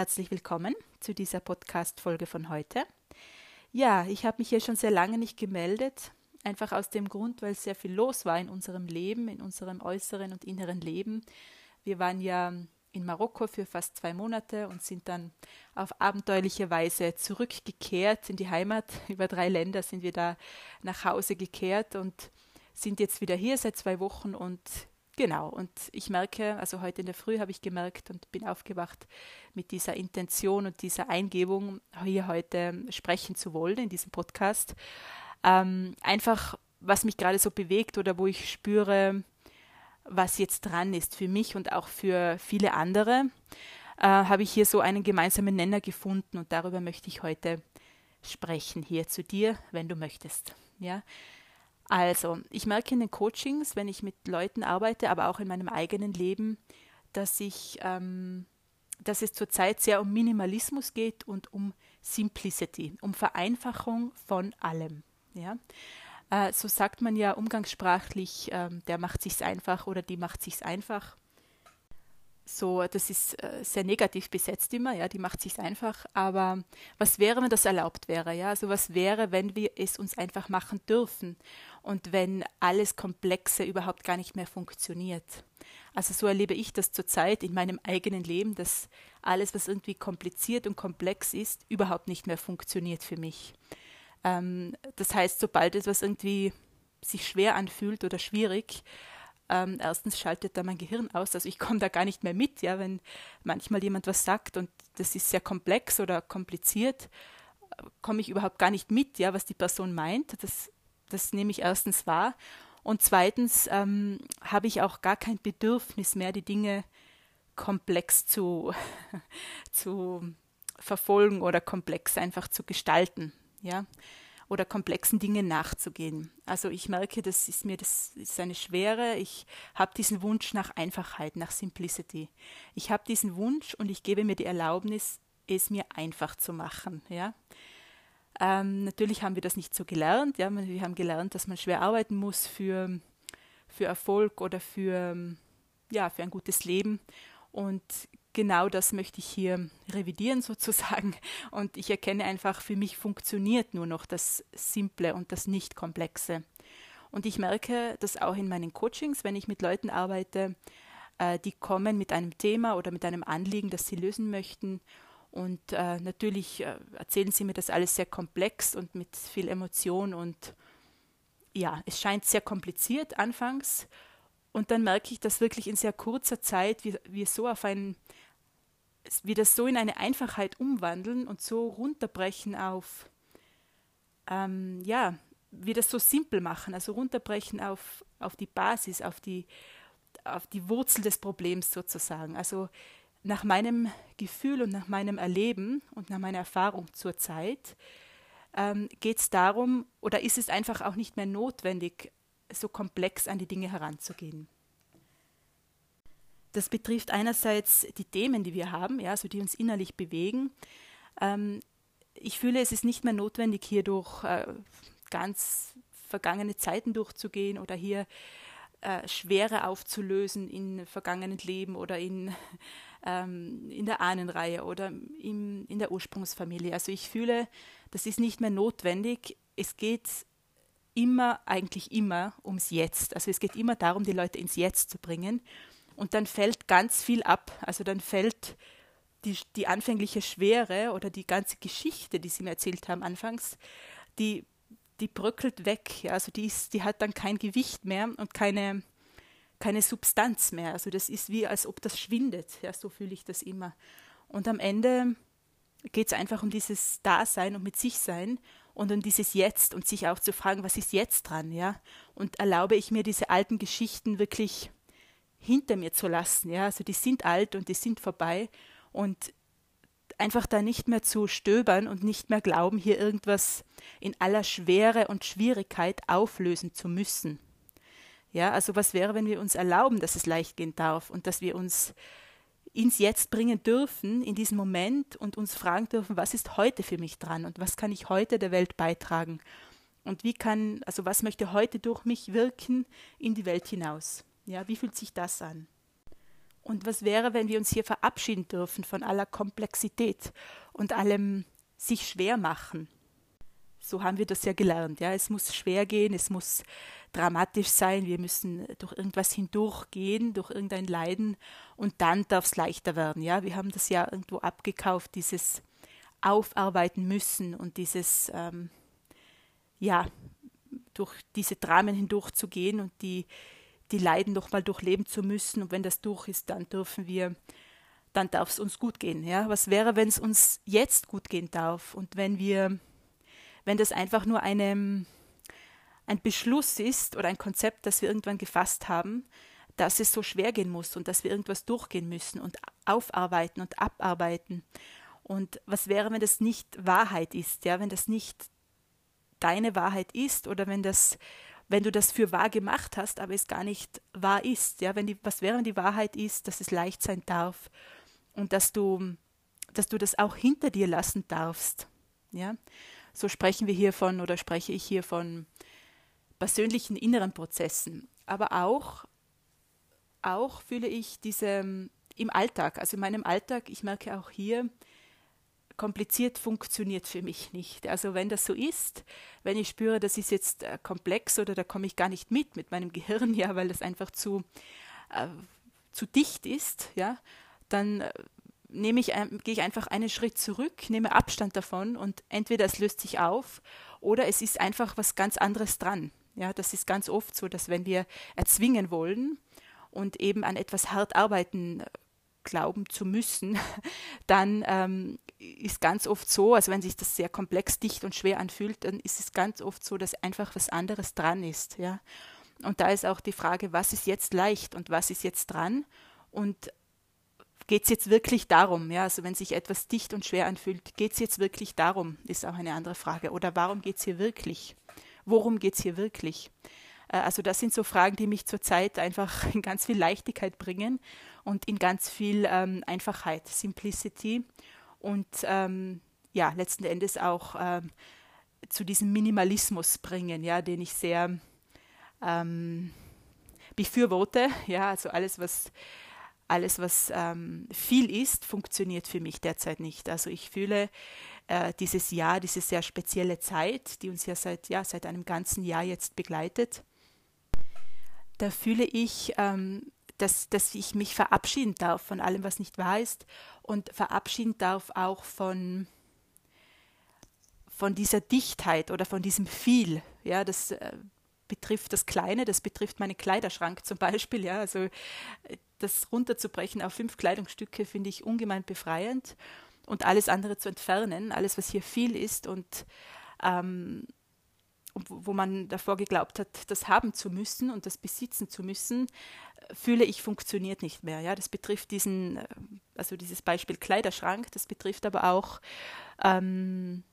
herzlich willkommen zu dieser Podcast-Folge von heute. Ja, ich habe mich hier schon sehr lange nicht gemeldet, einfach aus dem Grund, weil sehr viel los war in unserem Leben, in unserem äußeren und inneren Leben. Wir waren ja in Marokko für fast zwei Monate und sind dann auf abenteuerliche Weise zurückgekehrt in die Heimat. Über drei Länder sind wir da nach Hause gekehrt und sind jetzt wieder hier seit zwei Wochen und Genau, und ich merke, also heute in der Früh habe ich gemerkt und bin aufgewacht mit dieser Intention und dieser Eingebung, hier heute sprechen zu wollen in diesem Podcast. Ähm, einfach, was mich gerade so bewegt oder wo ich spüre, was jetzt dran ist für mich und auch für viele andere, äh, habe ich hier so einen gemeinsamen Nenner gefunden und darüber möchte ich heute sprechen hier zu dir, wenn du möchtest. Ja, also, ich merke in den Coachings, wenn ich mit Leuten arbeite, aber auch in meinem eigenen Leben, dass ich, ähm, dass es zurzeit sehr um Minimalismus geht und um Simplicity, um Vereinfachung von allem. Ja? Äh, so sagt man ja umgangssprachlich, äh, der macht sich's einfach oder die macht sich's einfach so, das ist äh, sehr negativ besetzt immer, ja, die macht sich einfach. Aber was wäre, wenn das erlaubt wäre, ja? Also was wäre, wenn wir es uns einfach machen dürfen und wenn alles Komplexe überhaupt gar nicht mehr funktioniert? Also so erlebe ich das zurzeit in meinem eigenen Leben, dass alles, was irgendwie kompliziert und komplex ist, überhaupt nicht mehr funktioniert für mich. Ähm, das heißt, sobald etwas irgendwie sich schwer anfühlt oder schwierig, ähm, erstens schaltet da mein Gehirn aus, also ich komme da gar nicht mehr mit, ja, wenn manchmal jemand was sagt und das ist sehr komplex oder kompliziert, komme ich überhaupt gar nicht mit, ja, was die Person meint. Das, das nehme ich erstens wahr. Und zweitens ähm, habe ich auch gar kein Bedürfnis mehr, die Dinge komplex zu, zu verfolgen oder komplex einfach zu gestalten. Ja oder komplexen Dingen nachzugehen. Also ich merke, das ist mir das ist eine Schwere. Ich habe diesen Wunsch nach Einfachheit, nach Simplicity. Ich habe diesen Wunsch und ich gebe mir die Erlaubnis, es mir einfach zu machen. Ja. Ähm, natürlich haben wir das nicht so gelernt. Ja. Wir haben gelernt, dass man schwer arbeiten muss für, für Erfolg oder für, ja, für ein gutes Leben. Und genau das möchte ich hier revidieren sozusagen. Und ich erkenne einfach, für mich funktioniert nur noch das Simple und das Nicht-Komplexe. Und ich merke das auch in meinen Coachings, wenn ich mit Leuten arbeite, äh, die kommen mit einem Thema oder mit einem Anliegen, das sie lösen möchten. Und äh, natürlich äh, erzählen sie mir das alles sehr komplex und mit viel Emotion. Und ja, es scheint sehr kompliziert anfangs. Und dann merke ich, dass wirklich in sehr kurzer Zeit wir, wir so auf ein, wir das so in eine Einfachheit umwandeln und so runterbrechen auf, ähm, ja, wir das so simpel machen, also runterbrechen auf, auf die Basis, auf die, auf die Wurzel des Problems sozusagen. Also nach meinem Gefühl und nach meinem Erleben und nach meiner Erfahrung zur Zeit ähm, geht es darum, oder ist es einfach auch nicht mehr notwendig, so komplex an die Dinge heranzugehen. Das betrifft einerseits die Themen, die wir haben, ja, also die uns innerlich bewegen. Ähm, ich fühle, es ist nicht mehr notwendig, hier durch äh, ganz vergangene Zeiten durchzugehen oder hier äh, Schwere aufzulösen in vergangenen Leben oder in, ähm, in der Ahnenreihe oder im, in der Ursprungsfamilie. Also ich fühle, das ist nicht mehr notwendig. Es geht immer, eigentlich immer ums Jetzt. Also es geht immer darum, die Leute ins Jetzt zu bringen. Und dann fällt ganz viel ab. Also dann fällt die, die anfängliche Schwere oder die ganze Geschichte, die sie mir erzählt haben anfangs, die, die bröckelt weg. Ja, also die, ist, die hat dann kein Gewicht mehr und keine, keine Substanz mehr. Also das ist wie, als ob das schwindet. Ja, so fühle ich das immer. Und am Ende geht es einfach um dieses Dasein und mit sich sein und um dieses Jetzt und sich auch zu fragen, was ist jetzt dran, ja? Und erlaube ich mir diese alten Geschichten wirklich hinter mir zu lassen, ja? Also die sind alt und die sind vorbei und einfach da nicht mehr zu stöbern und nicht mehr glauben, hier irgendwas in aller Schwere und Schwierigkeit auflösen zu müssen. Ja, also was wäre, wenn wir uns erlauben, dass es leicht gehen darf und dass wir uns ins Jetzt bringen dürfen, in diesem Moment und uns fragen dürfen, was ist heute für mich dran und was kann ich heute der Welt beitragen und wie kann, also was möchte heute durch mich wirken in die Welt hinaus. Ja, wie fühlt sich das an? Und was wäre, wenn wir uns hier verabschieden dürfen von aller Komplexität und allem sich schwer machen? So haben wir das ja gelernt. Ja, es muss schwer gehen, es muss dramatisch sein, wir müssen durch irgendwas hindurchgehen, durch irgendein Leiden und dann darf es leichter werden. Ja, wir haben das ja irgendwo abgekauft, dieses Aufarbeiten müssen und dieses, ähm, ja, durch diese Dramen hindurchzugehen und die, die Leiden nochmal durchleben zu müssen. Und wenn das durch ist, dann dürfen wir, dann darf es uns gut gehen. Ja? Was wäre, wenn es uns jetzt gut gehen darf und wenn wir wenn das einfach nur eine, ein Beschluss ist oder ein Konzept, das wir irgendwann gefasst haben, dass es so schwer gehen muss und dass wir irgendwas durchgehen müssen und aufarbeiten und abarbeiten. Und was wäre, wenn das nicht Wahrheit ist, ja, wenn das nicht deine Wahrheit ist oder wenn das, wenn du das für wahr gemacht hast, aber es gar nicht wahr ist, ja, wenn die, was wäre, wenn die Wahrheit ist, dass es leicht sein darf und dass du, dass du das auch hinter dir lassen darfst, ja. So sprechen wir hier von oder spreche ich hier von persönlichen inneren Prozessen. Aber auch, auch fühle ich diese im Alltag, also in meinem Alltag, ich merke auch hier, kompliziert funktioniert für mich nicht. Also wenn das so ist, wenn ich spüre, das ist jetzt äh, komplex oder da komme ich gar nicht mit mit meinem Gehirn, ja, weil das einfach zu, äh, zu dicht ist, ja, dann äh, nehme ich, gehe ich einfach einen Schritt zurück, nehme Abstand davon und entweder es löst sich auf oder es ist einfach was ganz anderes dran. Ja, das ist ganz oft so, dass wenn wir erzwingen wollen und eben an etwas hart arbeiten glauben zu müssen, dann ähm, ist ganz oft so, also wenn sich das sehr komplex, dicht und schwer anfühlt, dann ist es ganz oft so, dass einfach was anderes dran ist. Ja? Und da ist auch die Frage, was ist jetzt leicht und was ist jetzt dran? Und geht es jetzt wirklich darum? Ja, also wenn sich etwas dicht und schwer anfühlt, geht es jetzt wirklich darum, ist auch eine andere Frage. Oder warum geht es hier wirklich? Worum geht es hier wirklich? Äh, also das sind so Fragen, die mich zurzeit einfach in ganz viel Leichtigkeit bringen und in ganz viel ähm, Einfachheit, Simplicity und ähm, ja, letzten Endes auch ähm, zu diesem Minimalismus bringen, ja, den ich sehr ähm, befürworte. Ja, also alles, was alles, was ähm, viel ist, funktioniert für mich derzeit nicht. Also ich fühle äh, dieses Jahr, diese sehr spezielle Zeit, die uns ja seit, ja seit einem ganzen Jahr jetzt begleitet, da fühle ich, ähm, dass, dass ich mich verabschieden darf von allem, was nicht wahr ist und verabschieden darf auch von, von dieser Dichtheit oder von diesem viel. Ja, das äh, betrifft das Kleine, das betrifft meinen Kleiderschrank zum Beispiel. Ja, also das runterzubrechen auf fünf Kleidungsstücke finde ich ungemein befreiend und alles andere zu entfernen, alles, was hier viel ist und ähm, wo man davor geglaubt hat, das haben zu müssen und das besitzen zu müssen, fühle ich, funktioniert nicht mehr. Ja, das betrifft diesen, äh, also dieses Beispiel Kleiderschrank, das betrifft aber auch ähm,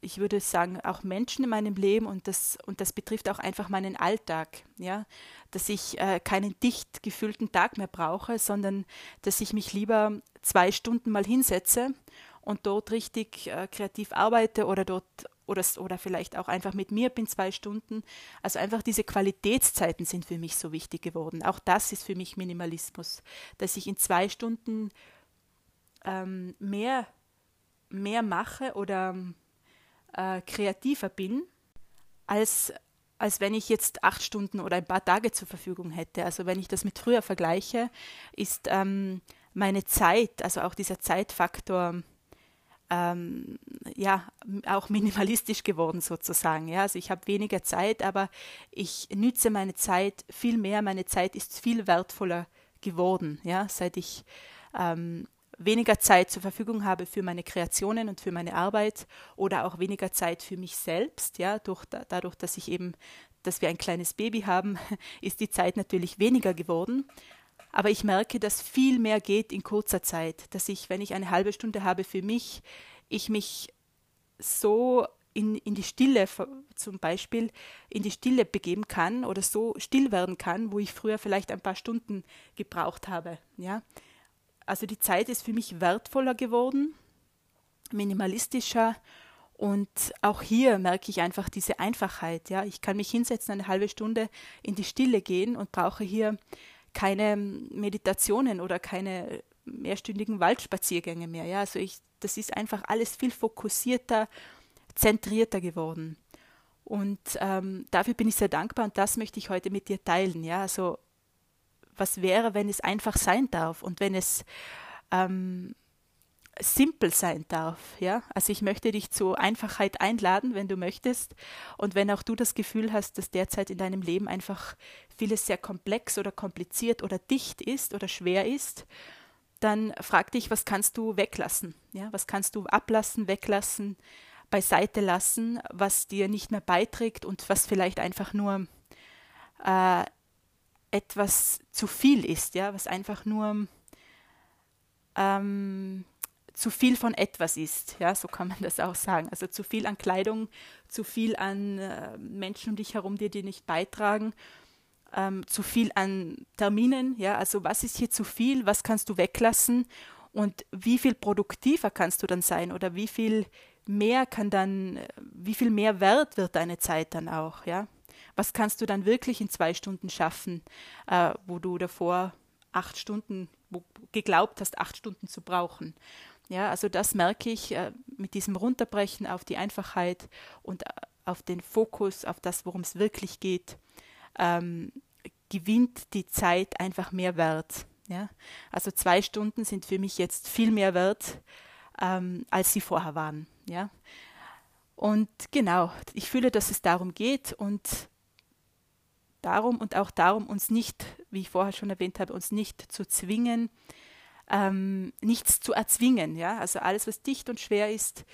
ich würde sagen, auch Menschen in meinem Leben und das, und das betrifft auch einfach meinen Alltag, ja, dass ich äh, keinen dicht gefüllten Tag mehr brauche, sondern dass ich mich lieber zwei Stunden mal hinsetze und dort richtig äh, kreativ arbeite oder dort oder, oder vielleicht auch einfach mit mir bin zwei Stunden. Also einfach diese Qualitätszeiten sind für mich so wichtig geworden. Auch das ist für mich Minimalismus, dass ich in zwei Stunden ähm, mehr, mehr mache oder äh, kreativer bin, als, als wenn ich jetzt acht Stunden oder ein paar Tage zur Verfügung hätte. Also wenn ich das mit früher vergleiche, ist ähm, meine Zeit, also auch dieser Zeitfaktor, ähm, ja, auch minimalistisch geworden sozusagen. Ja, also ich habe weniger Zeit, aber ich nütze meine Zeit viel mehr. Meine Zeit ist viel wertvoller geworden, ja, seit ich ähm, weniger Zeit zur Verfügung habe für meine Kreationen und für meine Arbeit oder auch weniger Zeit für mich selbst, ja, durch, dadurch, dass ich eben, dass wir ein kleines Baby haben, ist die Zeit natürlich weniger geworden. Aber ich merke, dass viel mehr geht in kurzer Zeit, dass ich, wenn ich eine halbe Stunde habe für mich, ich mich so in, in die Stille zum Beispiel in die Stille begeben kann oder so still werden kann, wo ich früher vielleicht ein paar Stunden gebraucht habe. Ja, also die Zeit ist für mich wertvoller geworden, minimalistischer und auch hier merke ich einfach diese Einfachheit. Ja, ich kann mich hinsetzen, eine halbe Stunde in die Stille gehen und brauche hier keine Meditationen oder keine mehrstündigen Waldspaziergänge mehr. Ja, also ich, das ist einfach alles viel fokussierter, zentrierter geworden. Und ähm, dafür bin ich sehr dankbar und das möchte ich heute mit dir teilen. Ja, also was wäre, wenn es einfach sein darf und wenn es ähm, simpel sein darf. Ja? Also ich möchte dich zur Einfachheit einladen, wenn du möchtest. Und wenn auch du das Gefühl hast, dass derzeit in deinem Leben einfach vieles sehr komplex oder kompliziert oder dicht ist oder schwer ist, dann frag dich, was kannst du weglassen? Ja? Was kannst du ablassen, weglassen, beiseite lassen, was dir nicht mehr beiträgt und was vielleicht einfach nur äh, etwas zu viel ist, ja, was einfach nur ähm, zu viel von etwas ist, ja, so kann man das auch sagen. Also zu viel an Kleidung, zu viel an äh, Menschen um dich herum, die dir nicht beitragen, ähm, zu viel an Terminen, ja, also was ist hier zu viel, was kannst du weglassen und wie viel produktiver kannst du dann sein oder wie viel mehr kann dann, wie viel mehr wert wird deine Zeit dann auch, ja. Was kannst du dann wirklich in zwei Stunden schaffen, äh, wo du davor acht Stunden geglaubt hast, acht Stunden zu brauchen. Ja, also das merke ich äh, mit diesem Runterbrechen auf die Einfachheit und äh, auf den Fokus, auf das, worum es wirklich geht, ähm, gewinnt die Zeit einfach mehr Wert. Ja? Also zwei Stunden sind für mich jetzt viel mehr wert, ähm, als sie vorher waren. Ja? Und genau, ich fühle, dass es darum geht und darum und auch darum, uns nicht, wie ich vorher schon erwähnt habe, uns nicht zu zwingen, ähm, nichts zu erzwingen. Ja? Also alles, was dicht und schwer ist,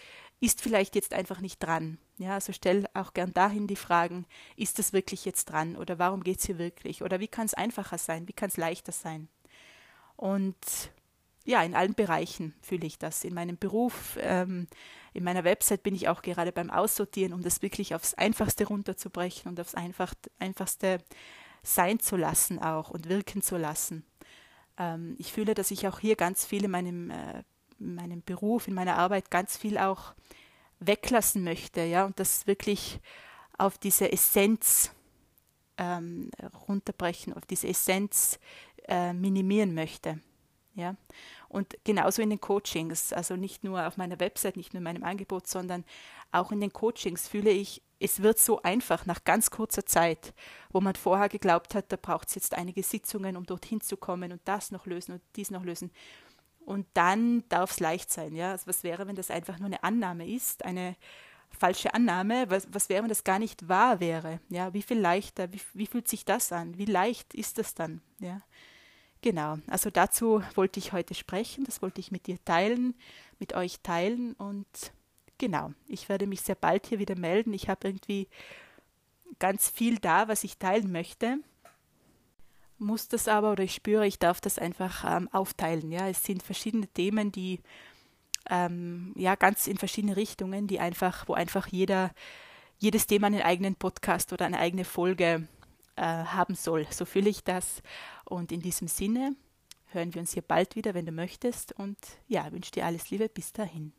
ist vielleicht jetzt einfach nicht dran. Ja, also stell auch gern dahin die Fragen, ist das wirklich jetzt dran oder warum geht es hier wirklich oder wie kann es einfacher sein, wie kann es leichter sein? Und ja, in allen Bereichen fühle ich das. In meinem Beruf, ähm, in meiner Website bin ich auch gerade beim Aussortieren, um das wirklich aufs Einfachste runterzubrechen und aufs Einfach, Einfachste sein zu lassen auch und wirken zu lassen ähm, ich fühle, dass ich auch hier ganz viel in meinem, äh, in meinem Beruf, in meiner Arbeit ganz viel auch weglassen möchte, ja, und das wirklich auf diese Essenz ähm, runterbrechen, auf diese Essenz äh, minimieren möchte. Ja? Und genauso in den Coachings, also nicht nur auf meiner Website, nicht nur in meinem Angebot, sondern auch in den Coachings fühle ich, es wird so einfach nach ganz kurzer Zeit, wo man vorher geglaubt hat, da braucht es jetzt einige Sitzungen, um dorthin zu kommen und das noch lösen und dies noch lösen. Und dann darf es leicht sein. Ja? Also was wäre, wenn das einfach nur eine Annahme ist, eine falsche Annahme? Was, was wäre, wenn das gar nicht wahr wäre? Ja? Wie viel leichter, wie, wie fühlt sich das an? Wie leicht ist das dann? Ja? Genau, also dazu wollte ich heute sprechen, das wollte ich mit dir teilen, mit euch teilen und genau, ich werde mich sehr bald hier wieder melden. Ich habe irgendwie ganz viel da, was ich teilen möchte. Muss das aber oder ich spüre, ich darf das einfach ähm, aufteilen. Ja, es sind verschiedene Themen, die ähm, ja ganz in verschiedene Richtungen, die einfach, wo einfach jeder jedes Thema einen eigenen Podcast oder eine eigene Folge äh, haben soll. So fühle ich das. Und in diesem Sinne hören wir uns hier bald wieder, wenn du möchtest. Und ja, wünsche dir alles Liebe. Bis dahin.